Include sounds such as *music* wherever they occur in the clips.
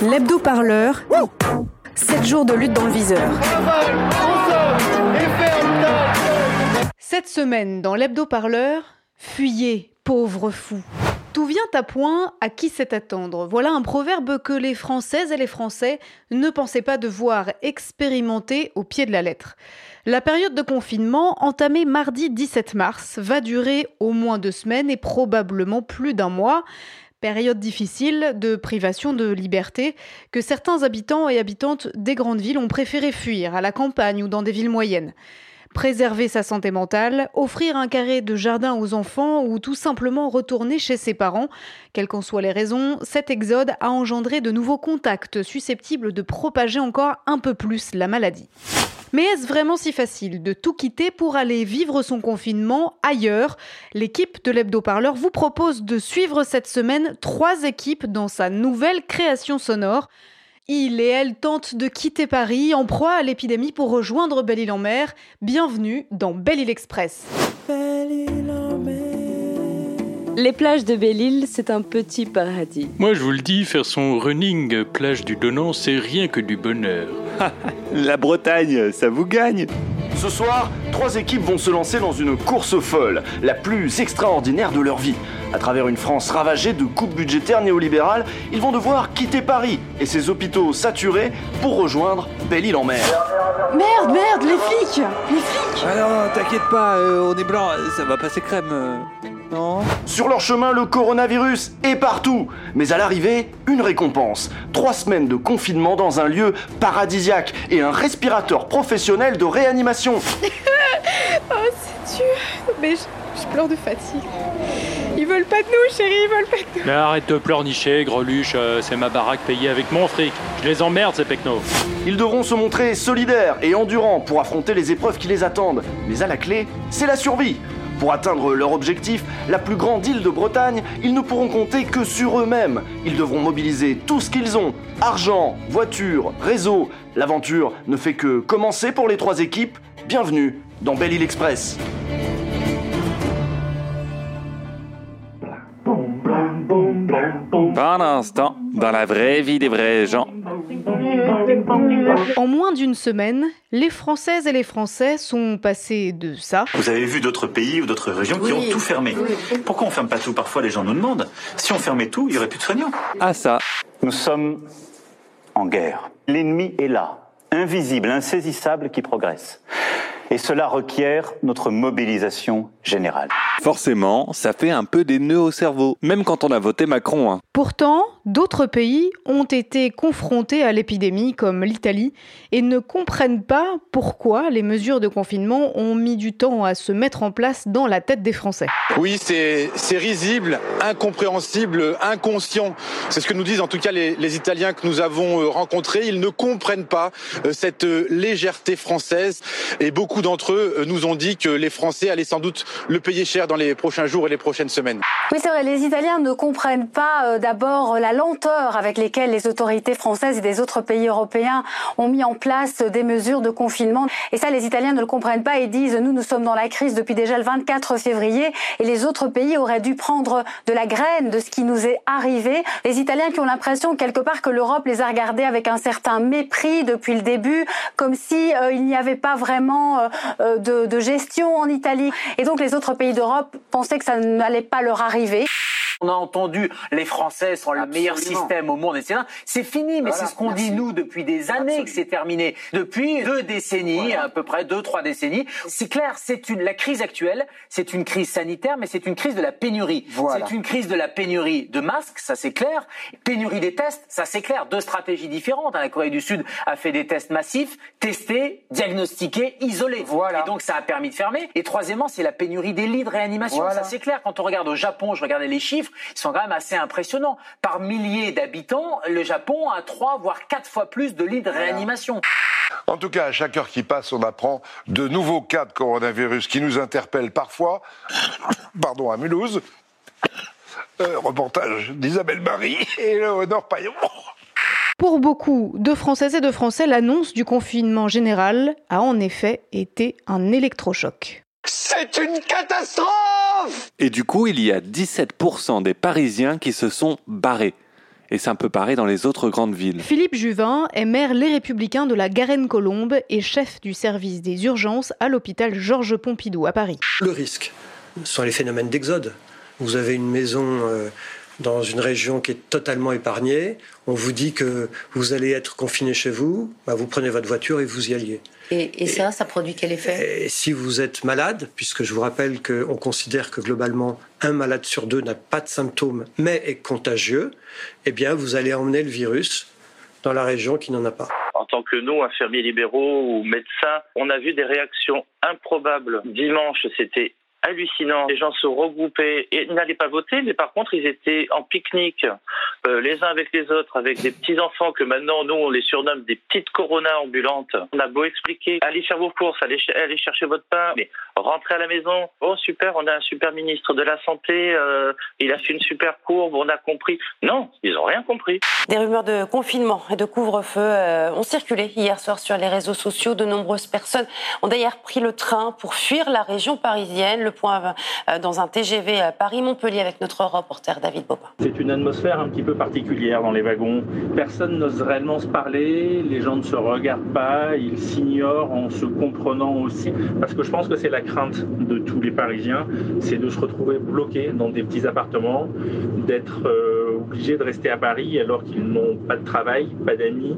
L'hebdo-parleur. 7 jours de lutte dans le viseur. Cette semaine, dans l'hebdo-parleur, fuyez, pauvre fou. Tout vient à point, à qui sait attendre Voilà un proverbe que les Françaises et les Français ne pensaient pas devoir expérimenter au pied de la lettre. La période de confinement, entamée mardi 17 mars, va durer au moins deux semaines et probablement plus d'un mois. Période difficile de privation de liberté que certains habitants et habitantes des grandes villes ont préféré fuir à la campagne ou dans des villes moyennes préserver sa santé mentale, offrir un carré de jardin aux enfants ou tout simplement retourner chez ses parents. Quelles qu'en soient les raisons, cet exode a engendré de nouveaux contacts susceptibles de propager encore un peu plus la maladie. Mais est-ce vraiment si facile de tout quitter pour aller vivre son confinement ailleurs? L'équipe de l'hebdo-parleur vous propose de suivre cette semaine trois équipes dans sa nouvelle création sonore. Il et elle tentent de quitter Paris en proie à l'épidémie pour rejoindre Belle-Île-en-Mer. Bienvenue dans Belle-Île Express. Les plages de Belle-Île, c'est un petit paradis. Moi, je vous le dis, faire son running plage du Donan, c'est rien que du bonheur. *laughs* La Bretagne, ça vous gagne Ce soir, trois équipes vont se lancer dans une course folle, la plus extraordinaire de leur vie. À travers une France ravagée de coupes budgétaires néolibérales, ils vont devoir quitter Paris et ses hôpitaux saturés pour rejoindre Belle-Île-en-Mer. Merde, merde, les flics Les flics Ah non, t'inquiète pas, euh, on est blanc, ça va passer crème. euh. Non Sur leur chemin, le coronavirus est partout. Mais à l'arrivée, une récompense. Trois semaines de confinement dans un lieu paradisiaque et un respirateur professionnel de réanimation. *laughs* Oh, c'est dur Mais je, je pleure de fatigue. Ils veulent pas de nous, chérie, ils veulent pas de nous. Mais arrête de pleurnicher, greluche, euh, c'est ma baraque payée avec mon fric. Je les emmerde, ces pecnos. Ils devront se montrer solidaires et endurants pour affronter les épreuves qui les attendent. Mais à la clé, c'est la survie. Pour atteindre leur objectif, la plus grande île de Bretagne, ils ne pourront compter que sur eux-mêmes. Ils devront mobiliser tout ce qu'ils ont. Argent, voiture, réseau. L'aventure ne fait que commencer pour les trois équipes. Bienvenue dans Belle Île Express. Pendant instant, dans la vraie vie des vrais gens. En moins d'une semaine, les Françaises et les Français sont passés de ça Vous avez vu d'autres pays ou d'autres régions qui ont tout fermé. Pourquoi on ferme pas tout Parfois, les gens nous demandent. Si on fermait tout, il y aurait plus de soignants. Ah ça, Nous sommes en guerre. L'ennemi est là, invisible, insaisissable, qui progresse. Et cela requiert notre mobilisation générale. forcément, ça fait un peu des nœuds au cerveau. Même quand on a voté Macron. Hein. Pourtant, d'autres pays ont été confrontés à l'épidémie, comme l'Italie, et ne comprennent pas pourquoi les mesures de confinement ont mis du temps à se mettre en place dans la tête des Français. Oui, c'est c'est risible, incompréhensible, inconscient. C'est ce que nous disent en tout cas les, les Italiens que nous avons euh, rencontrés. Ils ne comprennent pas euh, cette euh, légèreté française et beaucoup d'entre eux euh, nous ont dit que les Français allaient sans doute le payer cher dans les prochains jours et les prochaines semaines. Oui, c'est vrai, les Italiens ne comprennent pas euh, d'abord la lenteur avec lesquelles les autorités françaises et des autres pays européens ont mis en place des mesures de confinement. Et ça, les Italiens ne le comprennent pas et disent, nous, nous sommes dans la crise depuis déjà le 24 février et les autres pays auraient dû prendre de la graine de ce qui nous est arrivé. Les Italiens qui ont l'impression quelque part que l'Europe les a regardés avec un certain mépris depuis le début, comme si euh, n'y avait pas vraiment de, de gestion en Italie. Et donc les autres pays d'Europe pensaient que ça n'allait pas leur arriver. On a entendu les Français sont le meilleur système au monde, etc. C'est fini, mais c'est ce qu'on dit nous depuis des années que c'est terminé. Depuis deux décennies, à peu près deux, trois décennies. C'est clair, c'est une, la crise actuelle, c'est une crise sanitaire, mais c'est une crise de la pénurie. C'est une crise de la pénurie de masques, ça c'est clair. Pénurie des tests, ça c'est clair. Deux stratégies différentes. La Corée du Sud a fait des tests massifs, testés, diagnostiqués, isolés. Et donc ça a permis de fermer. Et troisièmement, c'est la pénurie des lits de réanimation. Ça c'est clair. Quand on regarde au Japon, je regardais les chiffres, ils sont quand même assez impressionnants. Par milliers d'habitants, le Japon a trois voire quatre fois plus de lits de réanimation. En tout cas, à chaque heure qui passe, on apprend de nouveaux cas de coronavirus qui nous interpellent parfois. Pardon, à Mulhouse. Euh, reportage d'Isabelle Marie et Léonore Payon. Pour beaucoup de Françaises et de Français, l'annonce du confinement général a en effet été un électrochoc. C'est une catastrophe Et du coup, il y a 17% des Parisiens qui se sont barrés. Et c'est un peu pareil dans les autres grandes villes. Philippe Juvin est maire Les Républicains de la Garenne-Colombe et chef du service des urgences à l'hôpital Georges Pompidou à Paris. Le risque sont les phénomènes d'exode. Vous avez une maison euh, dans une région qui est totalement épargnée. On vous dit que vous allez être confiné chez vous. Bah, vous prenez votre voiture et vous y alliez. Et, ça, ça produit quel effet? Et Si vous êtes malade, puisque je vous rappelle qu'on considère que globalement un malade sur deux n'a pas de symptômes mais est contagieux, eh bien vous allez emmener le virus dans la région qui n'en a pas. En tant que nous, infirmiers libéraux ou médecins, on a vu des réactions improbables. Dimanche, c'était hallucinant. Les gens se regroupaient et n'allaient pas voter, mais par contre, ils étaient en pique-nique, euh, les uns avec les autres, avec des petits-enfants que maintenant, nous, on les surnomme des petites coronas ambulantes. On a beau expliquer, allez faire vos courses, allez, allez chercher votre pain, mais rentrez à la maison. Oh, super, on a un super ministre de la Santé, euh, il a fait une super courbe, on a compris. Non, ils n'ont rien compris. Des rumeurs de confinement et de couvre-feu euh, ont circulé hier soir sur les réseaux sociaux. De nombreuses personnes ont d'ailleurs pris le train pour fuir la région parisienne euh, dans un TGV à Paris-Montpellier avec notre reporter David Bobin. C'est une atmosphère un petit peu particulière dans les wagons. Personne n'ose réellement se parler, les gens ne se regardent pas, ils s'ignorent en se comprenant aussi. Parce que je pense que c'est la crainte de tous les Parisiens, c'est de se retrouver bloqués dans des petits appartements, d'être euh, obligés de rester à Paris alors qu'ils n'ont pas de travail, pas d'amis.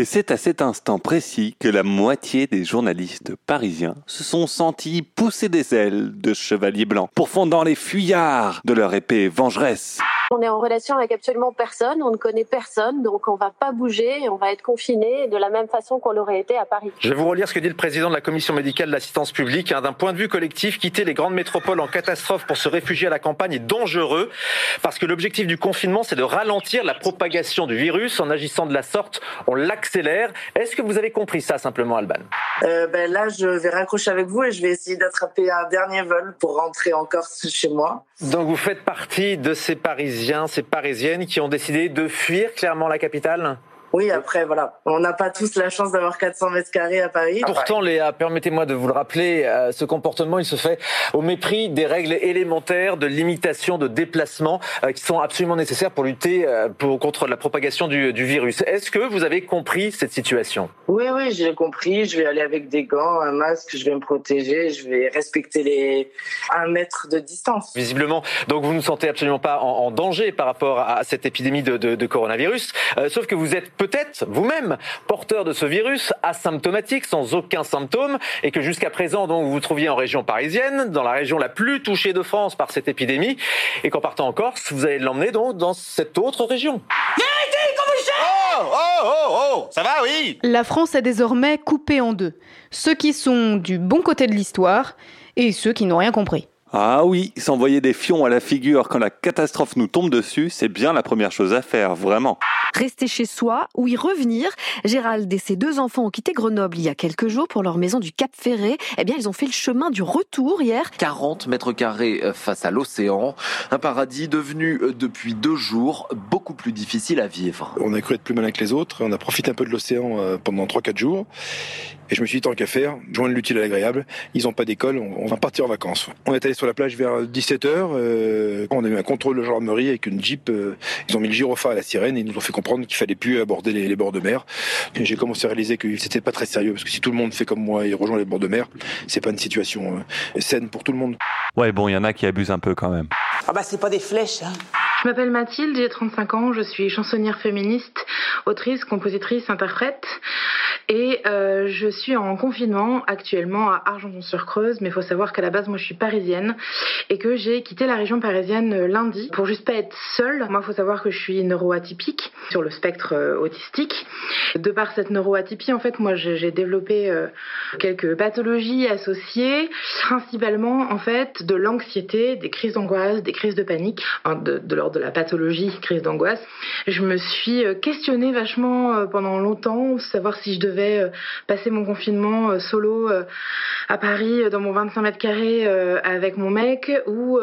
Et c'est à cet instant précis que la moitié des journalistes parisiens se sont sentis pousser des ailes de chevaliers blancs, pourfondant les fuyards de leur épée vengeresse. On est en relation avec absolument personne, on ne connaît personne, donc on va pas bouger, on va être confiné de la même façon qu'on l'aurait été à Paris. Je vais vous relire ce que dit le président de la commission médicale de l'assistance publique. Hein. D'un point de vue collectif, quitter les grandes métropoles en catastrophe pour se réfugier à la campagne est dangereux parce que l'objectif du confinement, c'est de ralentir la propagation du virus. En agissant de la sorte, on l'accélère. Est-ce que vous avez compris ça simplement, Alban? Euh, ben Là, je vais raccrocher avec vous et je vais essayer d'attraper un dernier vol pour rentrer en Corse chez moi. Donc vous faites partie de ces Parisiens, ces Parisiennes qui ont décidé de fuir clairement la capitale oui, après, voilà. On n'a pas tous la chance d'avoir 400 mètres carrés à Paris. Pourtant, Léa, permettez-moi de vous le rappeler, euh, ce comportement, il se fait au mépris des règles élémentaires de limitation de déplacement euh, qui sont absolument nécessaires pour lutter euh, pour, contre la propagation du, du virus. Est-ce que vous avez compris cette situation? Oui, oui, j'ai compris. Je vais aller avec des gants, un masque, je vais me protéger, je vais respecter les un mètre de distance. Visiblement, donc vous ne sentez absolument pas en, en danger par rapport à cette épidémie de, de, de coronavirus, sauf que vous êtes peut-être vous-même porteur de ce virus asymptomatique, sans aucun symptôme, et que jusqu'à présent, donc, vous vous trouviez en région parisienne, dans la région la plus touchée de France par cette épidémie, et qu'en partant en Corse, vous allez l'emmener donc dans cette autre région. Oh, oh, oh, oh, ça va, oui La France est désormais coupée en deux. Ceux qui sont du bon côté de l'histoire et ceux qui n'ont rien compris. Ah oui, s'envoyer des fions à la figure quand la catastrophe nous tombe dessus, c'est bien la première chose à faire, vraiment. Rester chez soi ou y revenir? Gérald et ses deux enfants ont quitté Grenoble il y a quelques jours pour leur maison du Cap Ferré. Eh bien, ils ont fait le chemin du retour hier. 40 mètres carrés euh, face à l'océan. Un paradis devenu euh, depuis deux jours beaucoup plus difficile à vivre. On a cru être plus malin que les autres. On a profité un peu de l'océan euh, pendant 3-4 jours. Et je me suis dit, tant qu'à faire, joindre l'utile à l'agréable. Ils n'ont pas d'école, on va partir en vacances. On est allé sur la plage vers 17h. Euh, on a eu un contrôle de gendarmerie avec une jeep. Euh, ils ont mis le gyrophare à la sirène et ils nous ont fait comprendre qu'il fallait plus aborder les, bords de mer. J'ai commencé à réaliser que c'était pas très sérieux parce que si tout le monde fait comme moi et rejoint les bords de mer, c'est pas une situation euh, saine pour tout le monde. Ouais, bon, il y en a qui abusent un peu quand même. Ah bah c'est pas des flèches. Hein. Je m'appelle Mathilde, j'ai 35 ans, je suis chansonnière féministe, autrice, compositrice, interprète. Et euh, je suis en confinement actuellement à Argenton-sur-Creuse, mais il faut savoir qu'à la base, moi, je suis parisienne et que j'ai quitté la région parisienne euh, lundi pour juste pas être seule. Moi, il faut savoir que je suis neuroatypique sur le spectre euh, autistique. De par cette neuroatypie, en fait, moi, j'ai développé quelques pathologies associées, principalement, en fait, de l'anxiété, des crises d'angoisse, des crises de panique, de, de l'ordre de la pathologie, crise d'angoisse. Je me suis questionnée vachement pendant longtemps, savoir si je devais euh, passer mon confinement euh, solo euh, à Paris dans mon 25 mètres carrés avec mon mec ou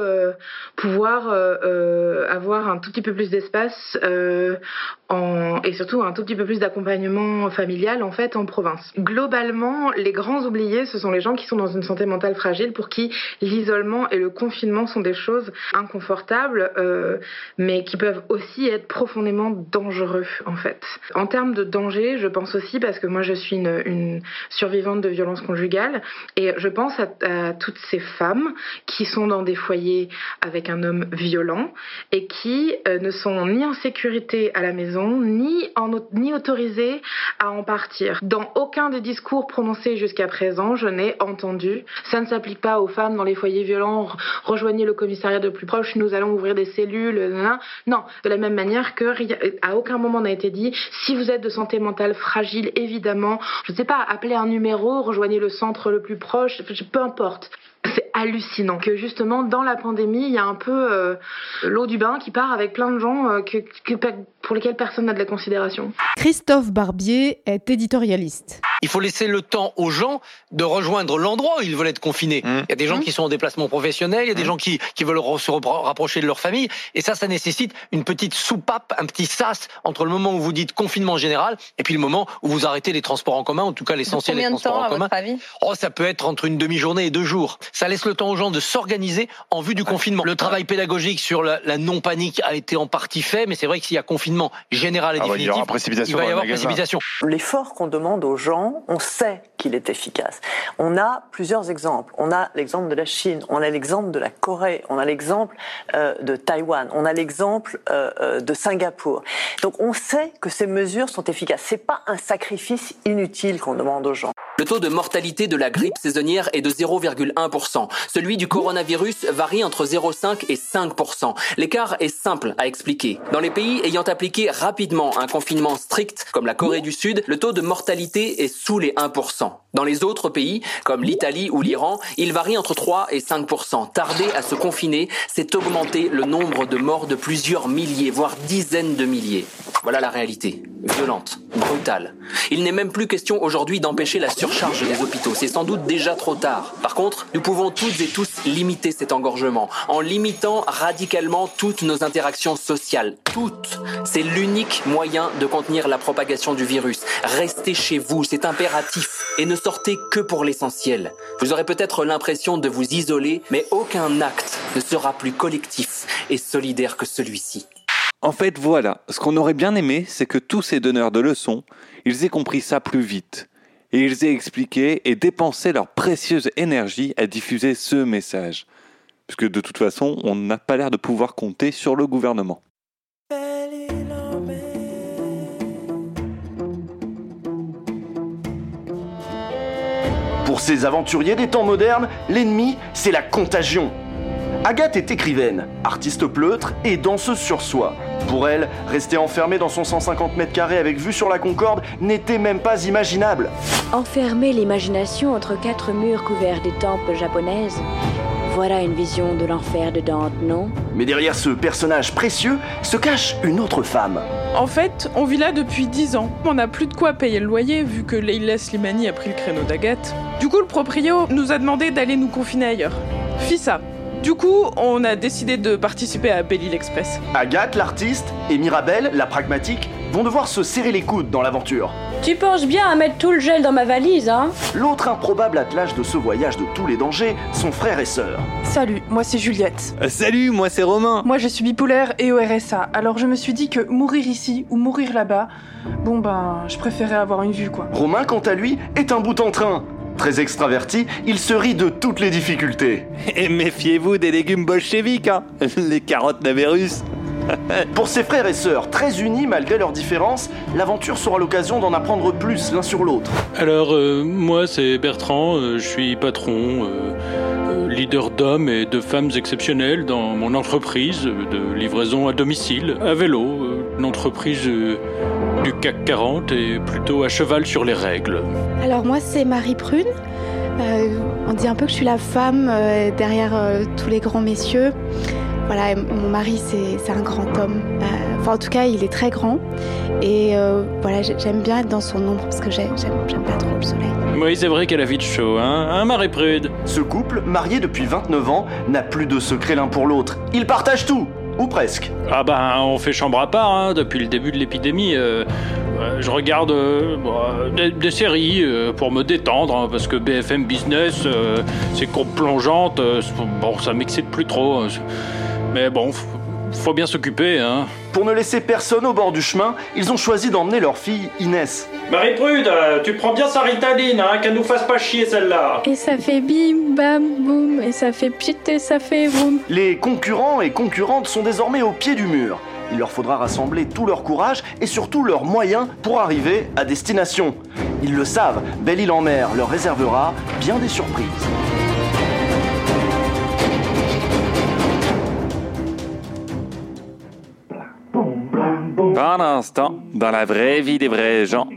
pouvoir avoir un tout petit peu plus d'espace et surtout un tout petit peu plus d'accompagnement familial en fait en province. Globalement, les grands oubliés, ce sont les gens qui sont dans une santé mentale fragile pour qui l'isolement et le confinement sont des choses inconfortables, mais qui peuvent aussi être profondément dangereux en fait. En termes de danger, je pense aussi parce que moi je suis une, survivante de violence conjugale et je pense à, toutes ces femmes qui sont dans des foyers avec un homme violent et qui euh, ne sont ni en sécurité à la maison ni, ni autorisé à en partir. Dans aucun des discours prononcés jusqu'à présent, je n'ai entendu ça ne s'applique pas aux femmes dans les foyers violents, rejoignez le commissariat de plus proche, nous allons ouvrir des cellules. Non, de la même manière que à aucun moment n'a été dit si vous êtes de santé mentale fragile, évidemment, je ne sais pas, appelez un numéro, rejoignez le centre le plus proche, peu importe c'est hallucinant que justement dans la pandémie, il y a un peu euh, l'eau du bain qui part avec plein de gens euh, que, pour lesquels personne n'a de la considération. Christophe Barbier est éditorialiste. Il faut laisser le temps aux gens de rejoindre l'endroit où ils veulent être confinés. Mmh. Il y a des gens mmh. qui sont en déplacement professionnel, il y a des mmh. gens qui, qui veulent se rapprocher de leur famille, et ça, ça nécessite une petite soupape, un petit sas entre le moment où vous dites confinement général et puis le moment où vous arrêtez les transports en commun, en tout cas l'essentiel des transports de temps, en commun. Oh, ça peut être entre une demi-journée et deux jours. Ça laisse le temps aux gens de s'organiser en vue du confinement. Le travail pédagogique sur la, non-panique a été en partie fait, mais c'est vrai que s'il y a confinement général et définitif, il, y aura précipitation il va y avoir précipitation. L'effort qu'on demande aux gens, on sait qu'il est efficace. On a plusieurs exemples. On a l'exemple de la Chine, on a l'exemple de la Corée, on a l'exemple euh, de Taïwan, on a l'exemple euh, euh, de Singapour. Donc on sait que ces mesures sont efficaces. C'est pas un sacrifice inutile qu'on demande aux gens. Le taux de mortalité de la grippe saisonnière est de 0,1%. Celui du coronavirus varie entre 0,5 et 5%. L'écart est simple à expliquer. Dans les pays ayant appliqué rapidement un confinement strict, comme la Corée du Sud, le taux de mortalité est sous les 1%. Dans les autres pays, comme l'Italie ou l'Iran, il varie entre 3 et 5%. Tarder à se confiner, c'est augmenter le nombre de morts de plusieurs milliers, voire dizaines de milliers. Voilà la réalité. Violente, brutale. Il n'est même plus question aujourd'hui d'empêcher la surcharge des hôpitaux. C'est sans doute déjà trop tard. Par contre, nous pouvons toutes et tous limiter cet engorgement en limitant radicalement toutes nos interactions sociales. Toutes. C'est l'unique moyen de contenir la propagation du virus. Restez chez vous, c'est impératif. Et ne sortez que pour l'essentiel. Vous aurez peut-être l'impression de vous isoler, mais aucun acte ne sera plus collectif et solidaire que celui-ci. En fait, voilà, ce qu'on aurait bien aimé, c'est que tous ces donneurs de leçons, ils aient compris ça plus vite. Et ils aient expliqué et dépensé leur précieuse énergie à diffuser ce message. Puisque de toute façon, on n'a pas l'air de pouvoir compter sur le gouvernement. Pour ces aventuriers des temps modernes, l'ennemi, c'est la contagion. Agathe est écrivaine, artiste pleutre et danseuse sur soi. Pour elle, rester enfermée dans son 150 mètres carrés avec vue sur la Concorde n'était même pas imaginable. Enfermer l'imagination entre quatre murs couverts temples japonaises, voilà une vision de l'enfer de Dante, non? Mais derrière ce personnage précieux se cache une autre femme. En fait, on vit là depuis 10 ans. On n'a plus de quoi payer le loyer vu que Leila Slimani a pris le créneau d'Agathe. Du coup, le proprio nous a demandé d'aller nous confiner ailleurs. Fissa. Du coup, on a décidé de participer à Belle Express. Agathe, l'artiste, et Mirabelle, la pragmatique, vont devoir se serrer les coudes dans l'aventure. Tu penses bien à mettre tout le gel dans ma valise, hein L'autre improbable attelage de ce voyage de tous les dangers, son frère et sœur. Salut, moi c'est Juliette. Euh, salut, moi c'est Romain. Moi je suis bipolaire et au RSA, alors je me suis dit que mourir ici ou mourir là-bas, bon ben, je préférais avoir une vue quoi. Romain, quant à lui, est un bout en train. Très extraverti, il se rit de toutes les difficultés. Et méfiez-vous des légumes bolcheviques, hein Les carottes navérus *laughs* Pour ses frères et sœurs, très unis malgré leurs différences, l'aventure sera l'occasion d'en apprendre plus l'un sur l'autre. Alors, euh, moi c'est Bertrand, euh, je suis patron, euh, leader d'hommes et de femmes exceptionnels dans mon entreprise de livraison à domicile, à vélo, une entreprise du CAC 40 et plutôt à cheval sur les règles. Alors moi c'est Marie Prune. on dit un peu que je suis la femme derrière tous les grands messieurs. Voilà, mon mari, c'est un grand homme. Euh, Enfin, en tout cas, il est très grand. Et euh, voilà, j'aime bien être dans son ombre parce que j'aime pas trop le soleil. Oui, c'est vrai qu'elle a vite chaud, hein, hein Marie-Prude Ce couple, marié depuis 29 ans, n'a plus de secret l'un pour l'autre. Ils partagent tout ou presque. Ah ben, on fait chambre à part hein, depuis le début de l'épidémie. Euh, je regarde euh, des, séries euh, pour me détendre, hein, parce que BFM Business, c'est courbe plongeante, bon, ça m'excite plus trop. Hein. Mais bon, faut bien s'occuper, hein. Pour ne laisser personne au bord du chemin, ils ont choisi d'emmener leur fille Inès. Marie-Prude, tu prends bien sa ritaline, hein, qu'elle nous fasse pas chier celle-là. Et ça fait bim, bam, boum, et ça fait pchit et ça fait boum. Les concurrents et concurrentes sont désormais au pied du mur. Il leur faudra rassembler tout leur courage et surtout leurs moyens pour arriver à destination. Ils le savent, Belle-Île-en-Mer leur réservera bien des surprises. Un instant, dans la vraie vie des vrais gens.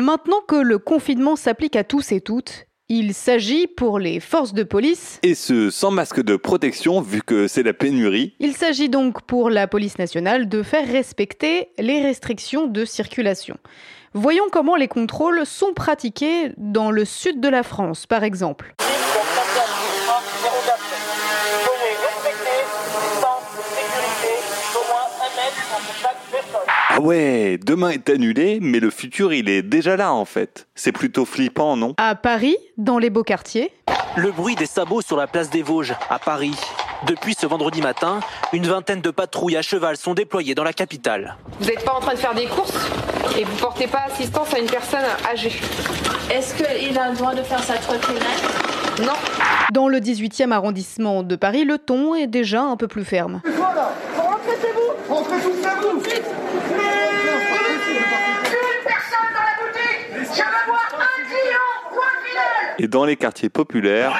Maintenant que le confinement s'applique à tous et toutes, il s'agit pour les forces de police. Et ce sans masque de protection vu que c'est la pénurie. Il s'agit donc pour la police nationale de faire respecter les restrictions de circulation. Voyons comment les contrôles sont pratiqués dans le sud de la France, par exemple. Ah ouais, demain est annulé, mais le futur il est déjà là en fait. C'est plutôt flippant, non? À Paris, dans les beaux quartiers. Le bruit des sabots sur la place des Vosges, à Paris. Depuis ce vendredi matin, une vingtaine de patrouilles à cheval sont déployées dans la capitale. Vous n'êtes pas en train de faire des courses? Et vous portez pas assistance à une personne âgée? Est-ce qu'il a le droit de faire sa trottinette? Non. Dans le 18e arrondissement de Paris, le ton est déjà un peu plus ferme. Voilà, rentrez chez vous Rentrez tous chez vous Et dans les quartiers populaires,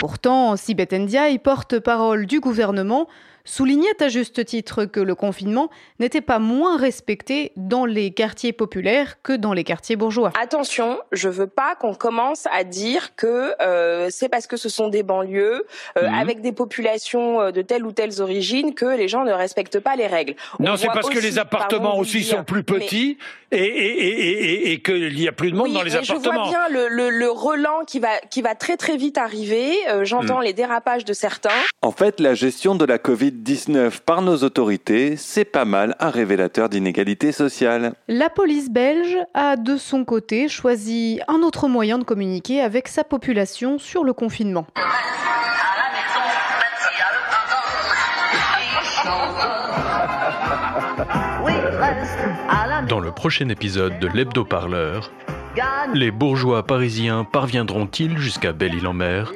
Pourtant, Sibeth Ndiaye, porte-parole du gouvernement, soulignait à juste titre que le confinement n'était pas moins respecté dans les quartiers populaires que dans les quartiers bourgeois. Attention, je veux pas qu'on commence à dire que euh, c'est parce que ce sont des banlieues euh, mhm. avec des populations euh, de telle ou telle origine que les gens ne respectent pas les règles. non, c'est parce que les appartements aussi sont plus petits et, et, et, qu'il y a plus de monde dans les appartements. Je vois bien le, le, le, relan qui va, qui va très très vite arriver. J'entends mhm. les dérapages de certains. En fait, la gestion de la Covid 19 par nos autorités, c'est pas mal un révélateur d'inégalité sociale. La police belge a de son côté choisi un autre moyen de communiquer avec sa population sur le confinement. Dans le prochain épisode de l'Hebdo-Parleur, les bourgeois parisiens parviendront-ils jusqu'à Belle-Île-en-Mer?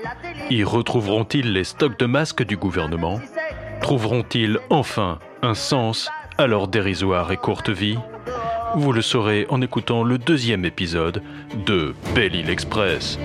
Y retrouveront-ils les stocks de masques du gouvernement? Trouveront-ils enfin un sens à leur dérisoire et courte vie? Vous le saurez en écoutant le deuxième épisode de Belle Île Express.